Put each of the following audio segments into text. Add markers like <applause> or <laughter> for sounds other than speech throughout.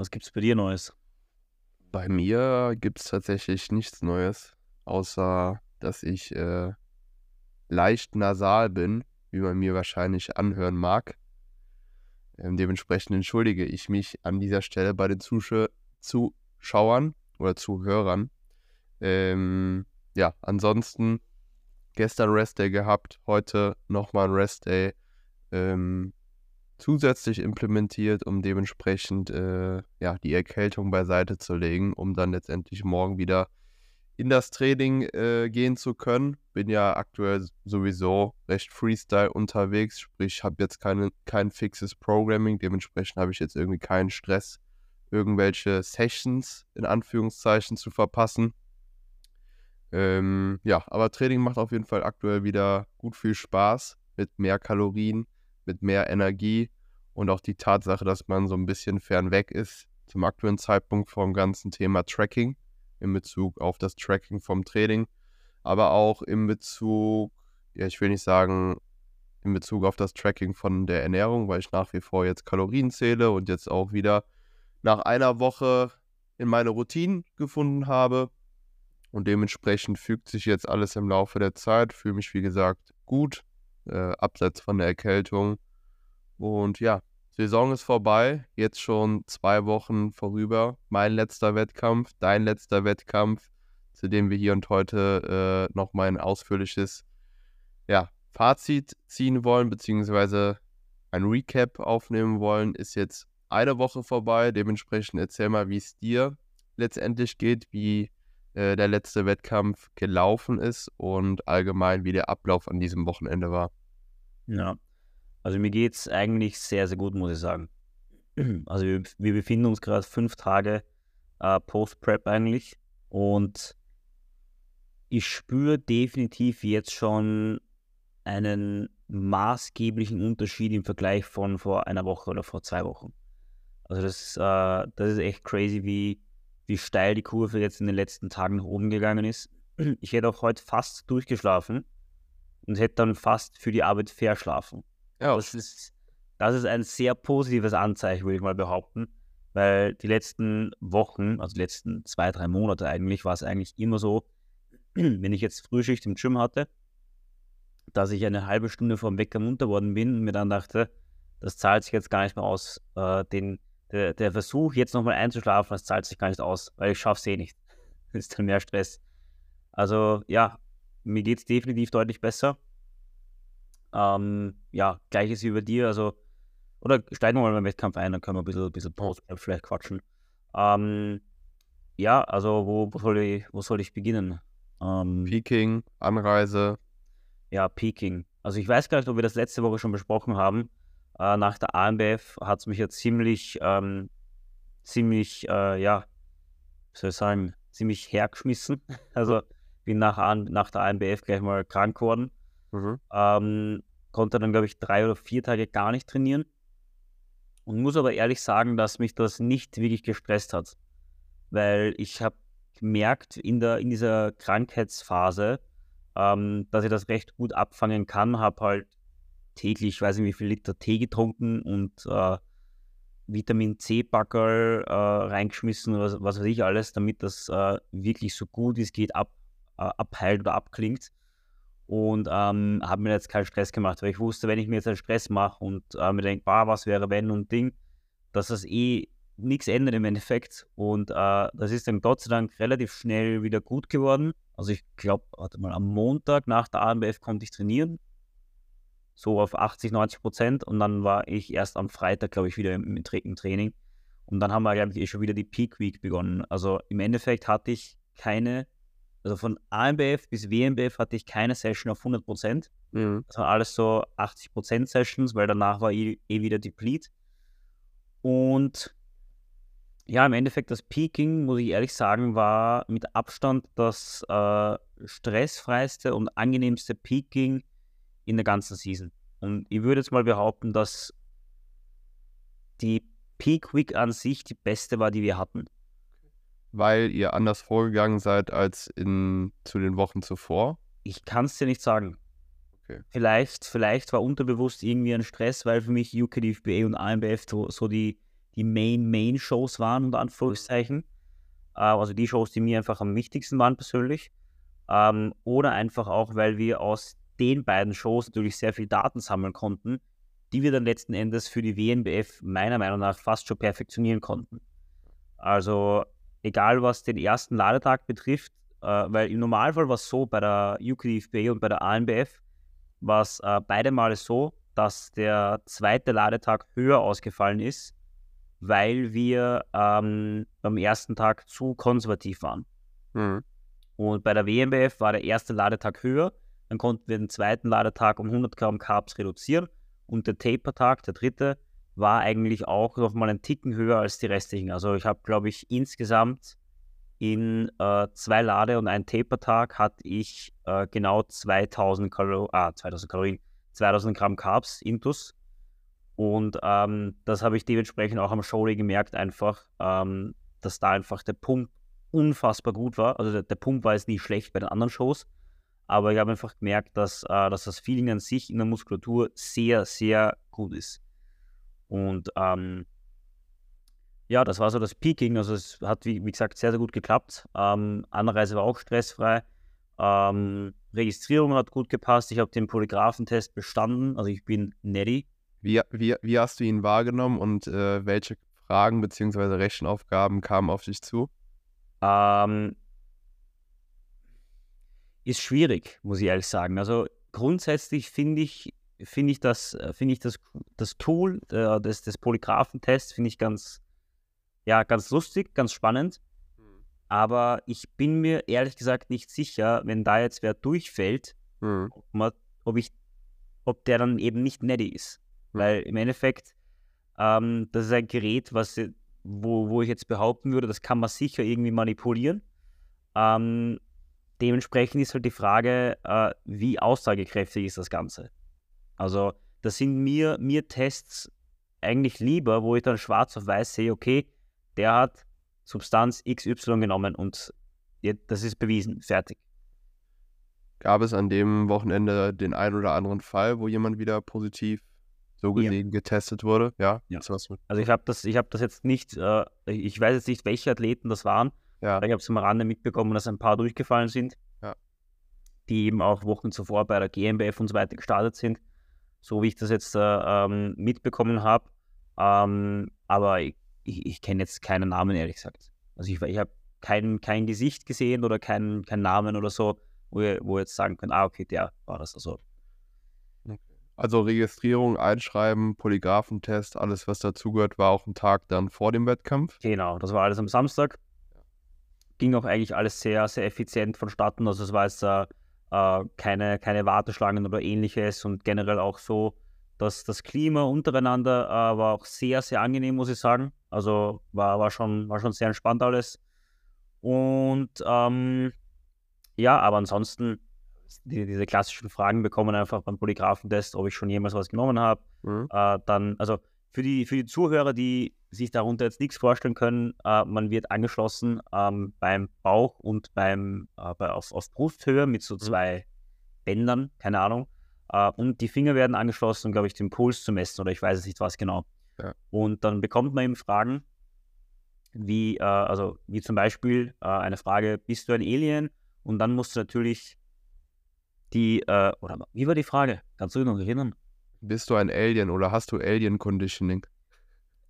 Was gibt es bei dir Neues? Bei mir gibt es tatsächlich nichts Neues, außer dass ich äh, leicht nasal bin, wie man mir wahrscheinlich anhören mag. Ähm, dementsprechend entschuldige ich mich an dieser Stelle bei den Zusch Zuschauern oder Zuhörern. Ähm, ja, ansonsten gestern Rest Day gehabt, heute nochmal ein Rest Day ähm, zusätzlich implementiert, um dementsprechend äh, ja, die Erkältung beiseite zu legen, um dann letztendlich morgen wieder in das Training äh, gehen zu können. Bin ja aktuell sowieso recht Freestyle unterwegs, sprich, habe jetzt keine, kein fixes Programming, dementsprechend habe ich jetzt irgendwie keinen Stress, irgendwelche Sessions in Anführungszeichen zu verpassen. Ähm, ja, aber Training macht auf jeden Fall aktuell wieder gut viel Spaß mit mehr Kalorien, mit mehr Energie und auch die Tatsache, dass man so ein bisschen fernweg ist zum aktuellen Zeitpunkt vom ganzen Thema Tracking in Bezug auf das Tracking vom Training, aber auch in Bezug, ja, ich will nicht sagen, in Bezug auf das Tracking von der Ernährung, weil ich nach wie vor jetzt Kalorien zähle und jetzt auch wieder nach einer Woche in meine Routinen gefunden habe. Und dementsprechend fügt sich jetzt alles im Laufe der Zeit. Fühle mich, wie gesagt, gut, äh, abseits von der Erkältung. Und ja, Saison ist vorbei, jetzt schon zwei Wochen vorüber. Mein letzter Wettkampf, dein letzter Wettkampf, zu dem wir hier und heute äh, nochmal ein ausführliches ja, Fazit ziehen wollen, beziehungsweise ein Recap aufnehmen wollen, ist jetzt eine Woche vorbei. Dementsprechend erzähl mal, wie es dir letztendlich geht, wie äh, der letzte Wettkampf gelaufen ist und allgemein, wie der Ablauf an diesem Wochenende war. Ja, also mir geht es eigentlich sehr, sehr gut, muss ich sagen. <clears throat> Also wir, wir befinden uns gerade fünf Tage äh, Post-Prep eigentlich und ich spüre definitiv jetzt schon einen maßgeblichen Unterschied im Vergleich von vor einer Woche oder vor zwei Wochen. Also das, äh, das ist echt crazy, wie, wie steil die Kurve jetzt in den letzten Tagen nach oben gegangen ist. <clears throat> Ich hätte auch heute fast durchgeschlafen und hätte dann fast für die Arbeit verschlafen. Ja. Das ist, das ist ein sehr positives Anzeichen, würde ich mal behaupten, weil die letzten Wochen, also die letzten zwei, drei Monate eigentlich, war es eigentlich immer so, <clears throat> wenn ich jetzt Frühschicht im Gym hatte, dass ich eine halbe Stunde vor dem Wecker munter worden bin und mir dann dachte, das zahlt sich jetzt gar nicht mehr aus. Äh, den, der, der, Versuch, jetzt nochmal einzuschlafen, das zahlt sich gar nicht aus, weil ich schaffe es eh nicht. <laughs> Das ist dann mehr Stress. Also ja, mir geht es definitiv deutlich besser. Ähm, ja, gleiches wie bei dir. Also, oder steigen wir mal beim Wettkampf ein, dann können wir ein bisschen, bisschen Post vielleicht quatschen. Ähm, ja, also wo, wo, soll ich, wo soll ich beginnen? Ähm, Peking, Anreise. Ja, Peking. Also ich weiß gar nicht, ob wir das letzte Woche schon besprochen haben. Äh, nach der AMBF hat es mich ja ziemlich, ähm, ziemlich, äh, ja, wie soll ich sagen, ziemlich hergeschmissen. <laughs> Also bin nach, nach der AMBF gleich mal krank geworden. Mhm. Ähm, konnte dann, glaube ich, drei oder vier Tage gar nicht trainieren. Und muss aber ehrlich sagen, dass mich das nicht wirklich gestresst hat. Weil ich habe gemerkt in, der, in dieser Krankheitsphase, ähm, dass ich das recht gut abfangen kann. Habe halt täglich, weiß nicht wie viel Liter Tee getrunken und äh, Vitamin C-Packerl äh, reingeschmissen, was, was weiß ich alles, damit das äh, wirklich so gut wie es geht ab, abheilt oder abklingt und ähm, habe mir jetzt keinen Stress gemacht, weil ich wusste, wenn ich mir jetzt einen Stress mache und äh, mir denke, was wäre wenn und Ding, dass das eh nichts ändert im Endeffekt. Und äh, das ist dann Gott sei Dank relativ schnell wieder gut geworden. Also ich glaube, warte mal, am Montag nach der AMBF konnte ich trainieren, so auf 80, 90 Prozent. Und dann war ich erst am Freitag, glaube ich, wieder im, im, Training. Und dann haben wir eigentlich eh schon wieder die Peak Week begonnen. Also im Endeffekt hatte ich keine also von AMBF bis WMBF hatte ich keine Session auf 100 Prozent. Mhm. Das waren alles so 80 Prozent Sessions, weil danach war eh, eh wieder Deplete. Und ja, im Endeffekt das Peaking, muss ich ehrlich sagen, war mit Abstand das äh, stressfreiste und angenehmste Peaking in der ganzen Season. Und ich würde jetzt mal behaupten, dass die Peak Week an sich die beste war, die wir hatten weil ihr anders vorgegangen seid als in, zu den Wochen zuvor? Ich kann es dir nicht sagen. Okay. Vielleicht, vielleicht war unterbewusst irgendwie ein Stress, weil für mich UKDFBA und AMBF so, die, die Main-Main-Shows waren, unter Anführungszeichen. Äh, also die Shows, die mir einfach am wichtigsten waren persönlich. Ähm, oder einfach auch, weil wir aus den beiden Shows natürlich sehr viel Daten sammeln konnten, die wir dann letzten Endes für die WNBF meiner Meinung nach fast schon perfektionieren konnten. Also egal was den ersten Ladetag betrifft, äh, weil im Normalfall war es so bei der UKDFB und bei der ANBF, war es äh, beide Male so, dass der zweite Ladetag höher ausgefallen ist, weil wir ähm, beim ersten Tag zu konservativ waren. Mhm. Und bei der WMBF war der erste Ladetag höher, dann konnten wir den zweiten Ladetag um 100 Gramm Carbs reduzieren und der Taper-Tag, der dritte, war eigentlich auch noch mal einen Ticken höher als die restlichen. Also ich habe, glaube ich, insgesamt in äh, zwei Lade- und einen Taper-Tag hatte ich äh, genau 2000 Kalorien, ah, 2000 Kalorien, 2000 Gramm Carbs intus. Und ähm, das habe ich dementsprechend auch am Showday gemerkt, einfach, ähm, dass da einfach der Pump unfassbar gut war. Also der, der, Pump war jetzt nie schlecht bei den anderen Shows, aber ich habe einfach gemerkt, dass, äh, dass das Feeling an sich in der Muskulatur sehr, sehr gut ist. Und ähm, ja, das war so das Peaking. Also es hat, wie, wie gesagt, sehr, sehr gut geklappt. Ähm, Anreise war auch stressfrei. Ähm, Registrierung hat gut gepasst. Ich habe den Polygraphentest bestanden. Also ich bin Neddy. Wie, wie, wie hast du ihn wahrgenommen und äh, welche Fragen bzw. Rechenaufgaben kamen auf dich zu? Ähm, ist schwierig, muss ich ehrlich sagen. Also grundsätzlich finde ich, finde ich das, finde ich das, das Tool äh, des, des Polygraphentests finde ich ganz, ja, ganz lustig, ganz spannend. Mhm. Aber ich bin mir ehrlich gesagt nicht sicher, wenn da jetzt wer durchfällt, mhm. ob, man, ob, ich, ob der dann eben nicht netty ist. Mhm. Weil im Endeffekt, ähm, das ist ein Gerät, was, wo, wo ich jetzt behaupten würde, das kann man sicher irgendwie manipulieren. Ähm, dementsprechend ist halt die Frage, äh, wie aussagekräftig ist das Ganze. Also, das sind mir, mir Tests eigentlich lieber, wo ich dann schwarz auf weiß sehe, okay, der hat Substanz XY genommen und das ist bewiesen, fertig. Gab es an dem Wochenende den einen oder anderen Fall, wo jemand wieder positiv so gesehen ja. getestet wurde? Ja. ja. Also ich habe das, ich das jetzt nicht, äh, ich weiß jetzt nicht, welche Athleten das waren. Ja. Ich habe es am Rande mitbekommen, dass ein paar durchgefallen sind, die eben auch Wochen zuvor bei der GmbF und so weiter gestartet sind, so wie ich das jetzt äh, ähm, mitbekommen habe. Ähm, aber ich, ich, ich kenne jetzt keinen Namen, ehrlich gesagt. Also ich, ich habe kein, kein Gesicht gesehen oder keinen kein Namen oder so, wo ihr, wo ihr jetzt sagen könnt, ah, okay, der war das also. Also Registrierung, Einschreiben, Polygraphentest, alles was dazugehört, war auch ein Tag dann vor dem Wettkampf. Genau, das war alles am Samstag. Ging auch eigentlich alles sehr, sehr effizient vonstatten. Also es war jetzt äh, äh keine, keine Warteschlangen oder ähnliches und generell auch so das, das Klima untereinander äh, war auch sehr, sehr angenehm, muss ich sagen. Also war, war, schon, war schon sehr entspannt alles. Und ähm, ja, aber ansonsten, die, diese klassischen Fragen bekommen einfach beim Polygraphentest, ob ich schon jemals was genommen habe. Mhm. Äh, dann, also für die, für die Zuhörer, die sich darunter jetzt nichts vorstellen können, äh, man wird angeschlossen ähm, beim Bauch und beim äh, bei, auf, auf Brusthöhe mit so mhm. zwei. Bändern, keine Ahnung. Uh, und die Finger werden angeschlossen, um, glaube ich, den Puls zu messen oder ich weiß es nicht was genau. Ja. Und dann bekommt man eben Fragen, wie, uh, also wie zum Beispiel uh, eine Frage, bist du ein Alien? Und dann musst du natürlich die, oder wie war die Frage? Kannst du dich noch erinnern? Bist du ein Alien oder hast du Alien Conditioning?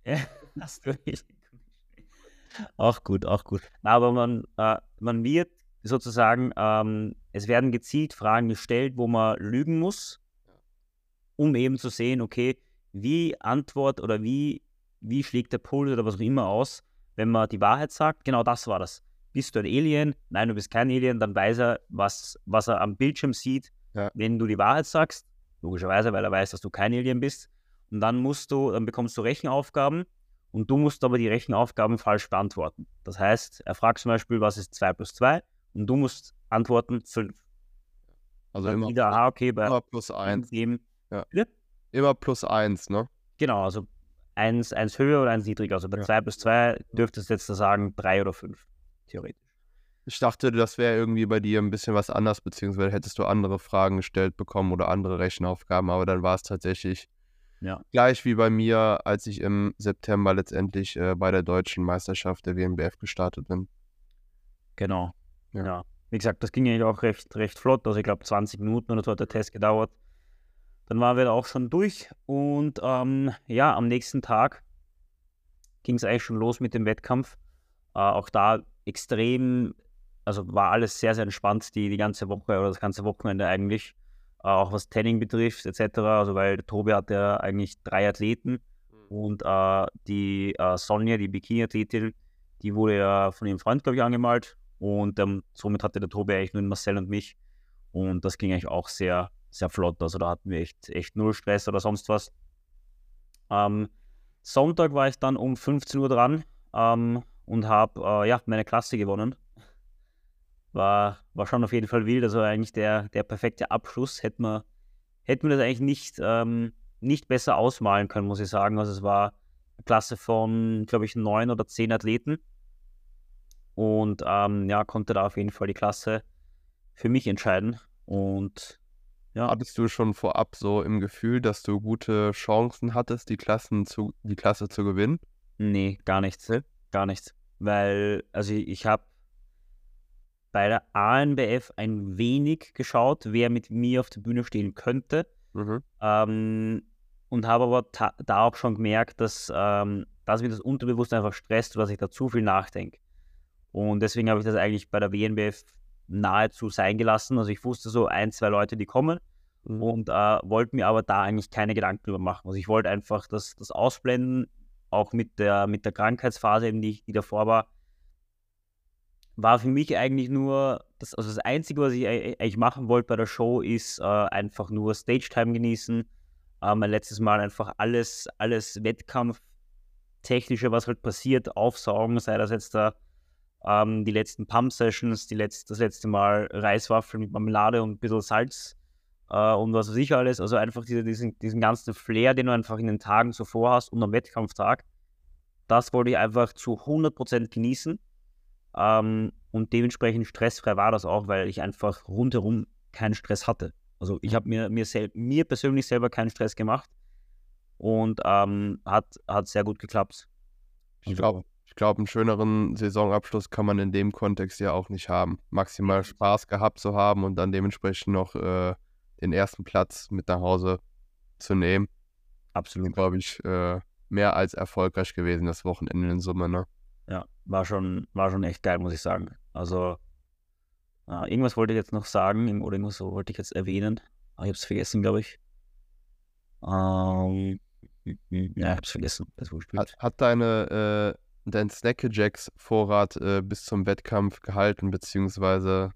Ja, <laughs> hast du Alien Conditioning. Auch gut, auch gut. Aber man, man wird sozusagen, ähm, es werden gezielt Fragen gestellt, wo man lügen muss, um eben zu sehen, okay, wie Antwort oder wie, wie schlägt der Puls oder was auch immer aus, wenn man die Wahrheit sagt. Genau das war das. Bist du ein Alien? Nein, du bist kein Alien. Dann weiß er, was, was er am Bildschirm sieht, ja. wenn du die Wahrheit sagst. Logischerweise, weil er weiß, dass du kein Alien bist. Und dann musst du, dann bekommst du Rechenaufgaben und du musst aber die Rechenaufgaben falsch beantworten. Das heißt, er fragt zum Beispiel, was ist 2 plus 2? Und du musst antworten 5. Also immer, wieder, aha, okay, bei immer plus 1. Ja. Immer plus 1, ne? Genau, also 1, 1 höher oder 1 niedriger. Also bei 2 ja. plus 2 dürftest du jetzt da sagen 3 oder 5, theoretisch. Ich dachte, das wäre irgendwie bei dir ein bisschen was anders, beziehungsweise hättest du andere Fragen gestellt bekommen oder andere Rechenaufgaben, aber dann war es tatsächlich Ja. Gleich wie bei mir, als ich im September letztendlich äh, bei der deutschen Meisterschaft der WNBF gestartet bin. Genau. Ja. Ja. Wie gesagt, das ging eigentlich auch recht, recht flott. Also ich glaube 20 Minuten oder so hat der Test gedauert. Dann waren wir da auch schon durch und ähm, ja, am nächsten Tag ging es eigentlich schon los mit dem Wettkampf. Äh, auch da extrem, also war alles sehr, sehr entspannt die, die ganze Woche oder das ganze Wochenende eigentlich. Äh, auch was Tanning betrifft etc. Also weil Tobi hatte ja eigentlich drei Athleten und äh, die äh, Sonja, die Bikini-Athletin, die wurde ja von ihrem Freund, glaube ich, angemalt. Und ähm, somit hatte der Tobi eigentlich nur Marcel und mich. Und das ging eigentlich auch sehr, sehr flott. Also da hatten wir echt, echt null Stress oder sonst was. Ähm, Sonntag war ich dann um 15 Uhr dran ähm, und habe äh, ja, meine Klasse gewonnen. War, war schon auf jeden Fall wild. Also eigentlich der, der perfekte Abschluss. Hätte man, hätte man das eigentlich nicht, ähm, nicht besser ausmalen können, muss ich sagen. Also es war eine Klasse von, glaube ich, neun oder zehn Athleten. Und ähm, ja, konnte da auf jeden Fall die Klasse für mich entscheiden. Und ja, Hattest du schon vorab so im Gefühl, dass du gute Chancen hattest, die, Klassen zu, die Klasse zu gewinnen? nee, gar nichts. Gar nichts. Weil, also ich, ich habe bei der ANBF ein wenig geschaut, wer mit mir auf der Bühne stehen könnte. Mhm. Ähm, und habe aber da auch schon gemerkt, dass, ähm, dass mich das Unterbewusstsein einfach stresst dass ich da zu viel nachdenke. Und deswegen habe ich das eigentlich bei der WNBF nahezu sein gelassen. Also ich wusste so ein, zwei Leute, die kommen Mhm. und äh, wollte mir aber da eigentlich keine Gedanken drüber machen. Also ich wollte einfach das, das ausblenden, auch mit der, mit der Krankheitsphase, eben, die, die davor war, war für mich eigentlich nur, das, also das Einzige, was ich ei- eigentlich machen wollte bei der Show, ist äh, einfach nur Stage-Time genießen. Äh, mein letztes Mal einfach alles, alles Wettkampftechnische, was halt passiert, aufsaugen, sei das jetzt da ähm, die letzten Pump-Sessions, die das letzte Mal Reiswaffeln mit Marmelade und ein bisschen Salz äh, und was weiß ich alles. Also einfach diese, diesen, diesen ganzen Flair, den du einfach in den Tagen zuvor hast und am Wettkampftag. Das wollte ich einfach zu 100% genießen. Ähm, und dementsprechend stressfrei war das auch, weil ich einfach rundherum keinen Stress hatte. Also ich habe mir, mir, sel mir persönlich selber keinen Stress gemacht und ähm, hat, hat sehr gut geklappt. Ich Also- glaube, ich glaub, einen schöneren Saisonabschluss kann man in dem Kontext ja auch nicht haben. Maximal Spaß gehabt zu haben und dann dementsprechend noch äh, den ersten Platz mit nach Hause zu nehmen. Absolut. Glaube ich, äh, mehr als erfolgreich gewesen, das Wochenende in Summe. Ne? Ja, war schon, war schon echt geil, muss ich sagen. Also, äh, irgendwas wollte ich jetzt noch sagen, oder irgendwas wollte ich jetzt erwähnen. Aber ich habe es vergessen, glaube ich. Ähm, ja, ich habe es vergessen. Das. Hat, hat deine, äh, dein Snackajacks Vorrat äh, bis zum Wettkampf gehalten, beziehungsweise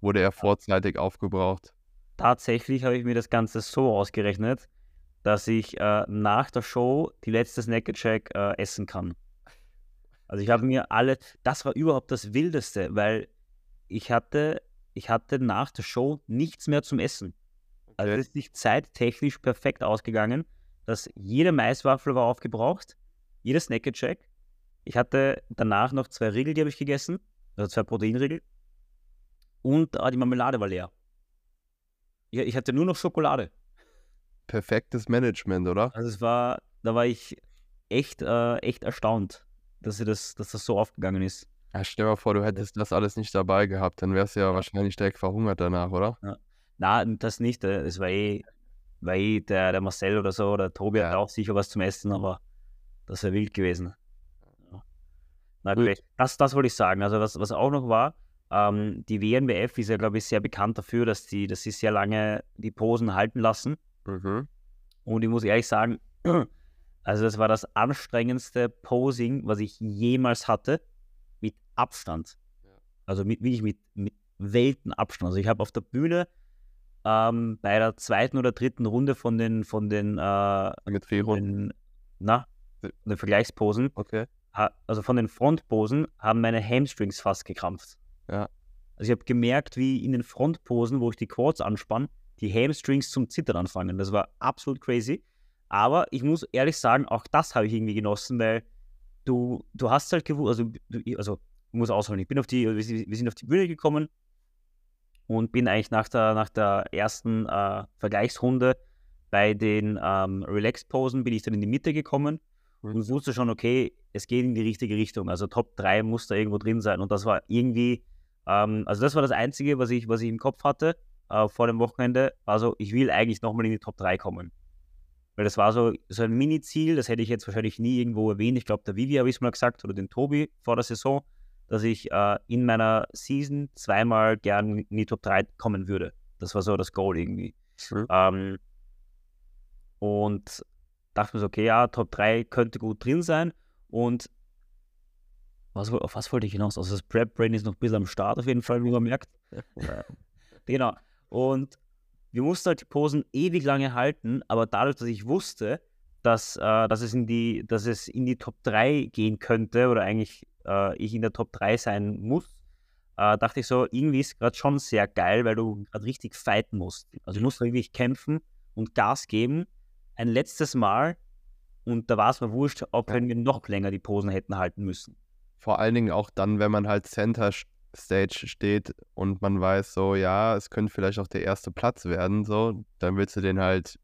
wurde er vorzeitig aufgebraucht? Tatsächlich habe ich mir das Ganze so ausgerechnet, dass ich äh, nach der Show die letzte Snack Attack äh, essen kann. Also ich habe mir alle, das war überhaupt das Wildeste, weil ich hatte, ich hatte nach der Show nichts mehr zum Essen. Also es ist sich zeittechnisch perfekt ausgegangen, dass jede Maiswaffel war aufgebraucht, jeder Snack Attack. Ich hatte danach noch zwei Riegel, die habe ich gegessen, also zwei Proteinriegel. Und äh, die Marmelade war leer. Ja, ich hatte nur noch Schokolade. Perfektes Management, oder? Also es war, da war ich echt, äh, echt erstaunt, dass, sie das, dass das so aufgegangen ist. Ja, stell dir mal vor, du hättest das alles nicht dabei gehabt, dann wärst du ja wahrscheinlich direkt verhungert danach, oder? Na, das nicht. äh, Es war eh, war eh der, der Marcel oder so, oder Tobi Ja. hat auch sicher was zum Essen, aber das wäre wild gewesen. Ja. Na Gut. gut, das, das wollte ich sagen. Also was, was auch noch war, ähm, die WNBF ist ja, glaube ich, sehr bekannt dafür, dass, die, dass sie sehr lange die Posen halten lassen. Mhm. Und ich muss ehrlich sagen, <clears throat> also das war das anstrengendste Posing, was ich jemals hatte, mit Abstand. Ja. Also mit, wirklich mit, mit Weltenabstand. Also ich habe auf der Bühne ähm, bei der zweiten oder dritten Runde von den, von den, äh, von den, na, von den Vergleichsposen, Okay. ha, also von den Frontposen, haben meine Hamstrings fast gekrampft. Ja. Also ich habe gemerkt, wie in den Frontposen, wo ich die Quads anspann, die Hamstrings zum Zittern anfangen. Das war absolut crazy. Aber ich muss ehrlich sagen, auch das habe ich irgendwie genossen, weil du, du hast halt gewusst, also, du, also ich muss ausholen, ich bin auf die, wir sind wir sind auf die Bühne gekommen und bin eigentlich nach der, nach der ersten äh, Vergleichsrunde bei den ähm, Relax-Posen bin ich dann in die Mitte gekommen mhm. und wusste schon, okay, es geht in die richtige Richtung. Also Top 3 muss da irgendwo drin sein. Und das war irgendwie, ähm, also das war das Einzige, was ich, was ich im Kopf hatte äh, vor dem Wochenende. Also ich will eigentlich nochmal in die Top 3 kommen. Weil das war so, so ein Mini-Ziel, das hätte ich jetzt wahrscheinlich nie irgendwo erwähnt. Ich glaube, der Vivi habe ich es mal gesagt oder den Tobi vor der Saison, dass ich äh, in meiner Season zweimal gern in die Top 3 kommen würde. Das war so das Goal irgendwie. Mhm. Ähm, und dachte mir so, okay, ja, Top 3 könnte gut drin sein. Und was, auf was wollte ich hinaus? Also das Prep Brain ist noch ein bisschen am Start auf jeden Fall, wie man merkt. genau. Und wir mussten halt die Posen ewig lange halten, aber dadurch, dass ich wusste, dass, äh, dass, es, in die, dass es in die Top 3 gehen könnte oder eigentlich äh, ich in der Top 3 sein muss, äh, dachte ich so, irgendwie ist es gerade schon sehr geil, weil du gerade richtig fighten musst. Also du musst wirklich kämpfen und Gas geben. Ein letztes Mal und da war es mir wurscht, ob wir noch länger die Posen hätten halten müssen. Vor allen Dingen auch dann, wenn man halt Center Stage steht und man weiß so, ja, es könnte vielleicht auch der erste Platz werden, so, dann willst du den halt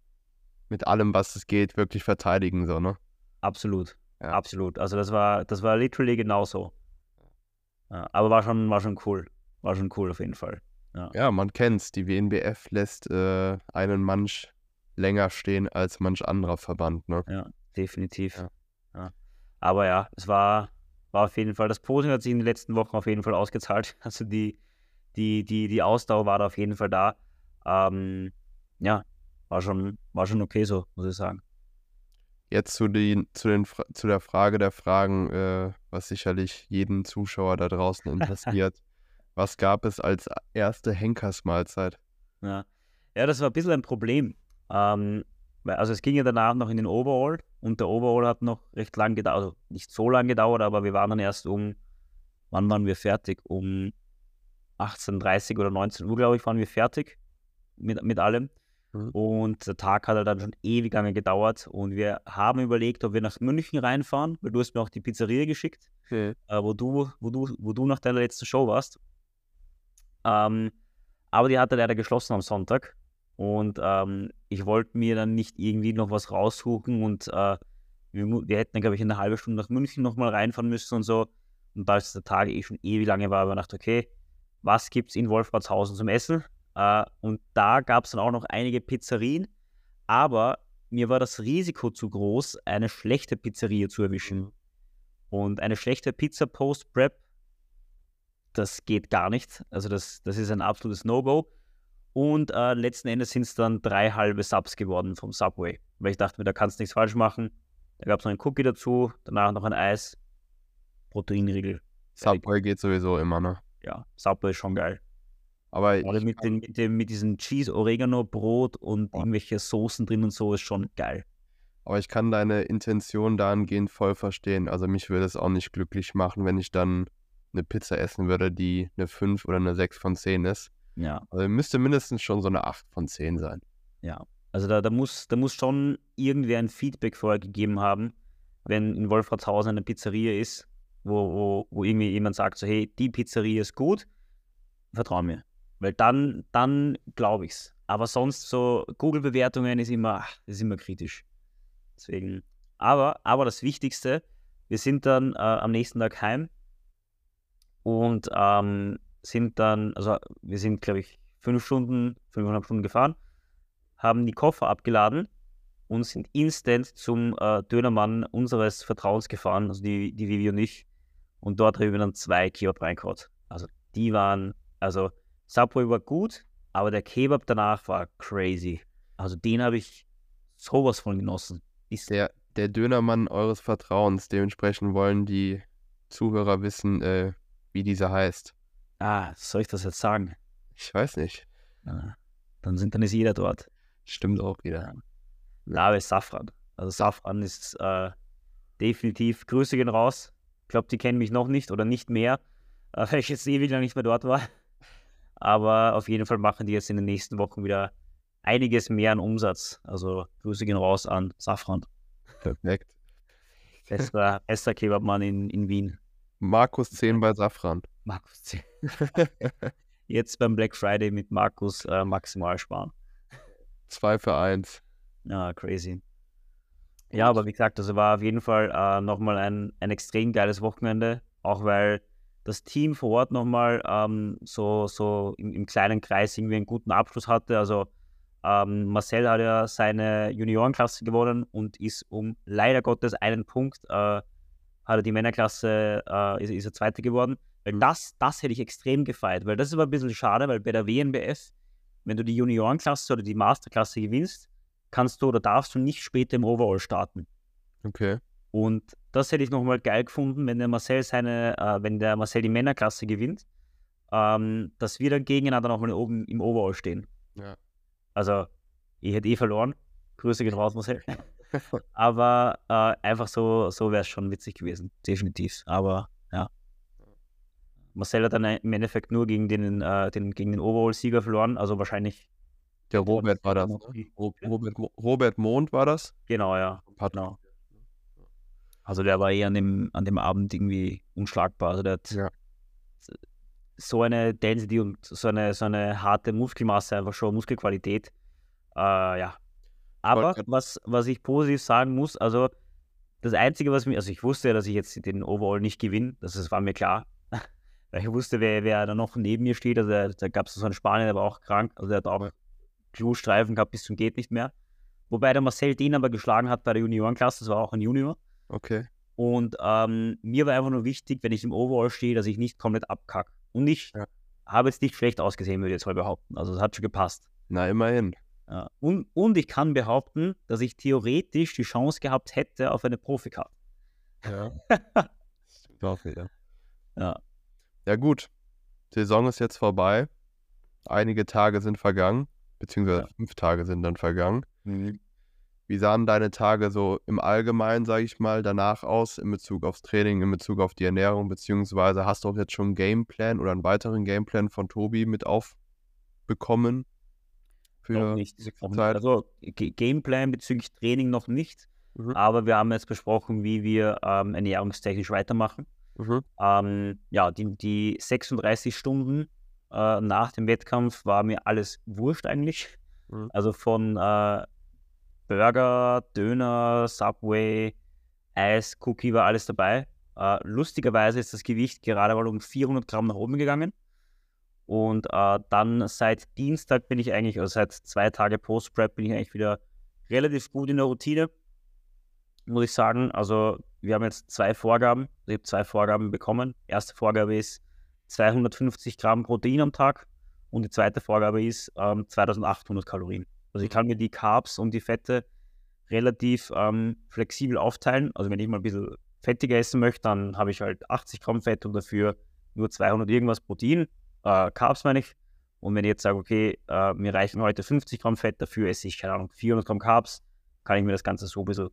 mit allem, was es geht, wirklich verteidigen, so, ne? Absolut. Ja. Absolut. Also das war, das war literally genauso. Ja, aber war schon, war schon cool. War schon cool auf jeden Fall. Ja, ja man kennt's. Die WNBF lässt äh, einen manch länger stehen als manch anderer Verband, ne? Ja, definitiv. Aber ja, es war, war auf jeden Fall, das Posing hat sich in den letzten Wochen auf jeden Fall ausgezahlt. <laughs> Also die, die, die, die Ausdauer war da auf jeden Fall da. Ähm, ja, war schon, war schon okay so, muss ich sagen. Jetzt zu, den, zu, den, zu der Frage der Fragen, äh, was sicherlich jeden Zuschauer da draußen <laughs> interessiert. was gab es als erste Henkersmahlzeit? Ja. ja, das war ein bisschen ein Problem. Ähm, also es ging ja danach noch in den Overall und der Overall hat noch recht lang gedauert, also nicht so lang gedauert, aber wir waren dann erst um, wann waren wir fertig? Um 18.30 oder 19 Uhr, glaube ich, waren wir fertig mit, mit allem. Mhm. Und der Tag hat dann schon ewig lange gedauert und wir haben überlegt, ob wir nach München reinfahren, weil du hast mir auch die Pizzeria geschickt, okay. äh, wo, du, wo, du, wo du nach deiner letzten Show warst. Ähm, aber die hatte leider geschlossen am Sonntag und ähm, ich wollte mir dann nicht irgendwie noch was raussuchen und äh, wir, wir, hätten, glaube ich, eine halbe Stunde nach München nochmal reinfahren müssen und so. Und da es der Tag eh schon ewig lange war, habe ich gedacht, okay, was gibt es in Wolfratshausen zum Essen? Äh, und da gab es dann auch noch einige Pizzerien, aber mir war das Risiko zu groß, eine schlechte Pizzeria zu erwischen. Mhm. Und eine schlechte Pizza Post-Prep, das geht gar nicht. Also das, das ist ein absolutes No-Go. Und äh, letzten Endes sind es dann drei halbe Subs geworden vom Subway. Weil ich dachte mir, da kannst du nichts falsch machen. Da gab es noch einen Cookie dazu, danach noch ein Eis, Proteinriegel. Subway geht sowieso immer, ne? Ja, Subway ist schon geil. Aber Oder mit, den, mit, dem, mit diesem Cheese, Oregano, Brot und oh. irgendwelche Soßen drin und so ist schon geil. Aber ich kann deine Intention dahingehend voll verstehen. Also mich würde es auch nicht glücklich machen, wenn ich dann eine Pizza essen würde, die eine 5 oder eine 6 von 10 ist. Ja. Also müsste mindestens schon so eine 8 von 10 sein. Ja. Also da, da, muss, da muss schon irgendwer ein Feedback vorher gegeben haben, wenn in Wolfratshausen eine Pizzeria ist, wo, wo, wo irgendwie jemand sagt, so hey, die Pizzeria ist gut, vertrau mir. Weil dann, dann glaube ich es. Aber sonst so Google-Bewertungen ist immer, ist immer kritisch. Deswegen. Aber, aber das Wichtigste, wir sind dann äh, am nächsten Tag heim und ähm, sind dann, also wir sind, glaube ich, fünf Stunden, fünfeinhalb Stunden gefahren, haben die Koffer abgeladen und sind instant zum äh, Dönermann unseres Vertrauens gefahren, also die, die Vivi und ich. Und dort haben wir dann zwei Kebab reingehauen. Also die waren, also Subway war gut, aber der Kebab danach war crazy. Also den habe ich sowas von genossen. Ist der, der Dönermann eures Vertrauens, dementsprechend wollen die Zuhörer wissen, äh, wie dieser heißt. Ah, soll ich das jetzt sagen? Ich weiß nicht. Ja, dann, sind, dann ist jeder dort. Stimmt auch wieder. Lave Safran. Also Safran ist äh, definitiv, Grüße gehen raus. Ich glaube, die kennen mich noch nicht oder nicht mehr, äh, <laughs> weil ich jetzt ewig lang nicht mehr dort war. Aber auf jeden Fall machen die jetzt in den nächsten Wochen wieder einiges mehr an Umsatz. Also Grüße gehen raus an Safran. Perfekt. Bester, bester Kebabmann in, in Wien. Markus 10 bei Safran. Markus 10. <laughs> Jetzt beim Black Friday mit Markus äh, maximal sparen. 2 für 1. Ja, crazy. Ja, aber wie gesagt, also war auf jeden Fall äh, nochmal ein, ein extrem geiles Wochenende, auch weil das Team vor Ort nochmal ähm, so, so im, im, kleinen Kreis irgendwie einen guten Abschluss hatte. Also ähm, Marcel hat ja seine Juniorenklasse gewonnen und ist um leider Gottes einen Punkt, äh, hat er die Männerklasse, äh, ist, ist er Zweiter geworden. Weil das, das hätte ich extrem gefeiert, weil das ist aber ein bisschen schade, weil bei der WNBF, wenn du die Juniorenklasse oder die Masterklasse gewinnst, kannst du oder darfst du nicht später im Overall starten. Okay. Und das hätte ich nochmal geil gefunden, wenn der Marcel seine, äh, wenn der Marcel die Männerklasse gewinnt, ähm, dass wir dann gegeneinander nochmal oben im Overall stehen. Ja. Also, ich hätte eh verloren. Grüße gehen raus, Marcel. <laughs> <laughs> Aber äh, einfach so, so wäre es schon witzig gewesen, definitiv. Aber ja. Marcel hat dann im Endeffekt nur gegen den, äh, den, gegen den Overall-Sieger verloren, also wahrscheinlich. Der Robert war das. Ne? Robert, Robert Mond war das? Genau, ja. Genau. Also der war eh an dem, an dem Abend irgendwie unschlagbar. Also der hat ja. so eine Density und so eine, so eine harte Muskelmasse, einfach schon Muskelqualität. Äh, ja. Aber was, was ich positiv sagen muss, also das Einzige, was mir, also ich wusste ja, dass ich jetzt den Overall nicht gewinne, das, das war mir klar. <laughs> Weil ich wusste, wer, wer da noch neben mir steht. Also da gab es so einen Spanier, der war auch krank. Also der hat auch Klustreifen gehabt bis zum geht nicht mehr. Wobei der Marcel den aber geschlagen hat bei der Juniorenklasse, das war auch ein Junior. Okay. Und ähm, mir war einfach nur wichtig, wenn ich im Overall stehe, dass ich nicht komplett abkacke. Und ich ja. habe jetzt nicht schlecht ausgesehen, würde ich jetzt mal behaupten. Also es hat schon gepasst. Na, immerhin. Ja. Und, und ich kann behaupten, dass ich theoretisch die Chance gehabt hätte auf eine Profikarte. Ja. <laughs> Doch, ja. Ja. Ja, gut. Die Saison ist jetzt vorbei. Einige Tage sind vergangen, beziehungsweise ja. fünf Tage sind dann vergangen. Mhm. Wie sahen deine Tage so im Allgemeinen, sage ich mal, danach aus in Bezug aufs Training, in Bezug auf die Ernährung, beziehungsweise hast du auch jetzt schon einen Gameplan oder einen weiteren Gameplan von Tobi mit aufbekommen? Für noch nicht. Zeit? Also Gameplan bezüglich Training noch nicht, mhm. aber wir haben jetzt besprochen, wie wir ähm, ernährungstechnisch weitermachen. Mhm. Ähm, ja, die, die 36 Stunden äh, nach dem Wettkampf war mir alles wurscht eigentlich. Mhm. Also von äh, Burger, Döner, Subway, Eis, Cookie war alles dabei. Äh, lustigerweise ist das Gewicht gerade mal um 400 Gramm nach oben gegangen. Und äh, dann seit Dienstag bin ich eigentlich, also seit zwei Tagen Post-Prep, bin ich eigentlich wieder relativ gut in der Routine, muss ich sagen. Also wir haben jetzt zwei Vorgaben. Ich habe zwei Vorgaben bekommen. Erste Vorgabe ist 250 Gramm Protein am Tag und die zweite Vorgabe ist ähm, 2800 Kalorien. Also ich kann mir die Carbs und die Fette relativ ähm, flexibel aufteilen. Also wenn ich mal ein bisschen fettiger essen möchte, dann habe ich halt 80 Gramm Fett und dafür nur 200 irgendwas Protein, äh, Carbs meine ich. Und wenn ich jetzt sage, okay, äh, mir reichen heute 50 Gramm Fett, dafür esse ich, keine Ahnung, 400 Gramm Carbs, kann ich mir das Ganze so ein bisschen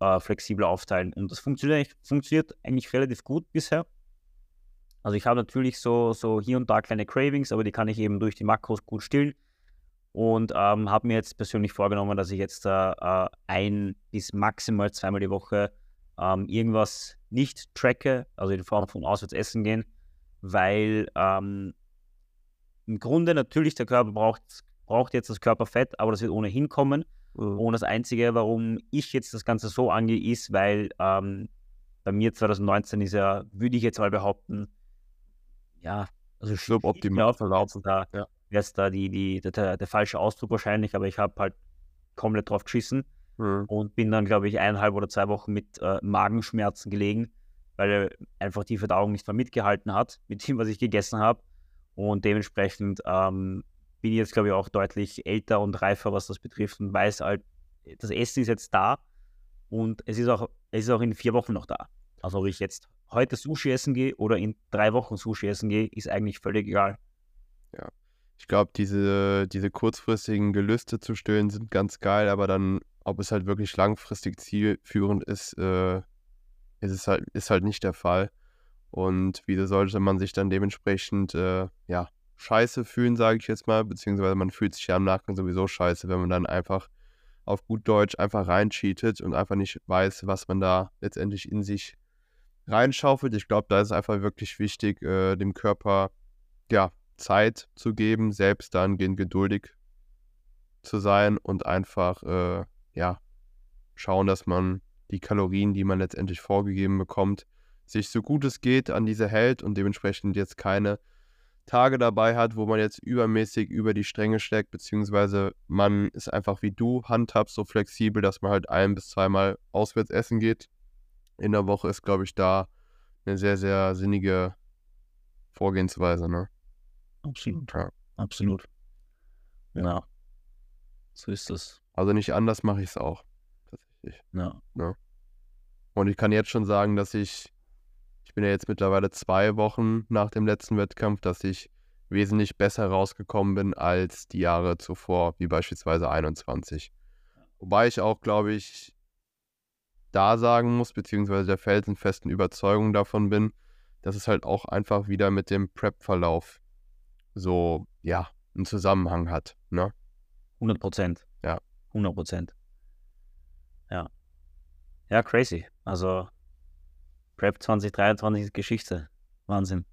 äh, flexibel aufteilen. Und das funktioniert, funktioniert eigentlich relativ gut bisher. Also ich habe natürlich so, so hier und da kleine Cravings, aber die kann ich eben durch die Makros gut stillen und ähm, habe mir jetzt persönlich vorgenommen, dass ich jetzt äh, ein bis maximal zweimal die Woche ähm, irgendwas nicht tracke, also in Form von Auswärtsessen gehen, weil ähm, im Grunde natürlich der Körper braucht, braucht jetzt das Körperfett, aber das wird ohnehin kommen. Mhm. Und das Einzige, warum ich jetzt das Ganze so angehe, ist, weil ähm, bei mir 2019 ist ja, würde ich jetzt mal behaupten, ja, also suboptimal verlaufen. Da, ja wäre es da die, die, der, der, falsche Ausdruck wahrscheinlich, aber ich habe halt komplett drauf geschissen mhm. und bin dann, glaube ich, eineinhalb oder zwei Wochen mit äh, Magenschmerzen gelegen, weil einfach die Verdauung nicht mehr mitgehalten hat mit dem, was ich gegessen habe. Und dementsprechend ähm, bin ich jetzt, glaube ich, auch deutlich älter und reifer, was das betrifft und weiß halt, das Essen ist jetzt da und es ist auch, es ist auch in vier Wochen noch da. Also ob ich jetzt heute Sushi essen gehe oder in drei Wochen Sushi essen gehe, ist eigentlich völlig egal. Ja. Ich glaube, diese, diese kurzfristigen Gelüste zu stillen sind ganz geil, aber dann, ob es halt wirklich langfristig zielführend ist, äh, ist es halt, ist halt nicht der Fall. Und wieso sollte man sich dann dementsprechend, äh, ja, scheiße fühlen, sage ich jetzt mal, beziehungsweise man fühlt sich ja im Nachgang sowieso scheiße, wenn man dann einfach auf gut Deutsch einfach reincheatet und einfach nicht weiß, was man da letztendlich in sich reinschaufelt. Ich glaube, da ist es einfach wirklich wichtig, äh, dem Körper ja Zeit zu geben, selbst dann gehen geduldig zu sein und einfach äh, ja, schauen, dass man die Kalorien, die man letztendlich vorgegeben bekommt, sich so gut es geht an diese hält und dementsprechend jetzt keine Tage dabei hat, wo man jetzt übermäßig über die Stränge steckt, beziehungsweise man ist einfach wie du, handhabt so flexibel, dass man halt ein bis zweimal auswärts essen geht. In der Woche ist, glaube ich, da eine sehr, sehr sinnige Vorgehensweise, ne? Absolut. Ja. Absolut. Ja. So ist es. Also nicht anders mache ich es auch. Tatsächlich. Ja. ja. Und ich kann jetzt schon sagen, dass ich ich bin ja jetzt mittlerweile zwei Wochen nach dem letzten Wettkampf, dass ich wesentlich besser rausgekommen bin als die Jahre zuvor, wie beispielsweise 21. Wobei ich auch, glaube ich, da sagen muss, beziehungsweise der felsenfesten Überzeugung davon bin, dass es halt auch einfach wieder mit dem Prep-Verlauf so, ja, einen Zusammenhang hat. Ne? 100 Prozent. Ja. 100 Prozent. Ja. Crazy. Also Prep 2023 ist Geschichte. Wahnsinn.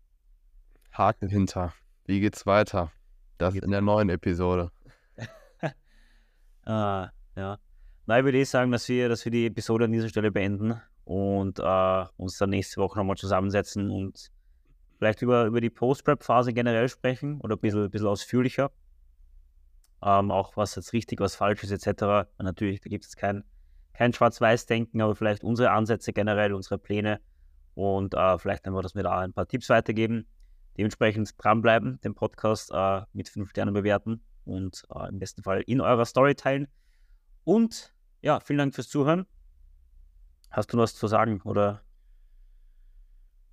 Haken hinter. Wie geht's weiter? Das in der neuen Episode. <laughs> ah, ja. Na, ich würde eh sagen, dass wir, dass wir die Episode an dieser Stelle beenden und äh, uns dann nächste Woche nochmal zusammensetzen und vielleicht über, über die Post-Prep-Phase generell sprechen oder ein bisschen, bisschen ausführlicher. Ähm, auch was jetzt richtig, was falsch ist, etc. Und natürlich, da gibt es kein, kein Schwarz-Weiß-Denken, aber vielleicht unsere Ansätze generell, unsere Pläne und äh, vielleicht einfach, dass wir da ein paar Tipps weitergeben. Dementsprechend dranbleiben, den Podcast äh, mit fünf Sternen bewerten und äh, im besten Fall in eurer Story teilen. Und ja, vielen Dank fürs Zuhören. Hast du noch was zu sagen oder?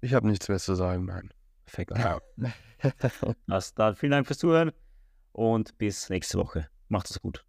Ich habe nichts mehr zu sagen, nein. Perfekt. Ja. <laughs> dann vielen Dank fürs Zuhören und bis nächste Woche. Macht es gut.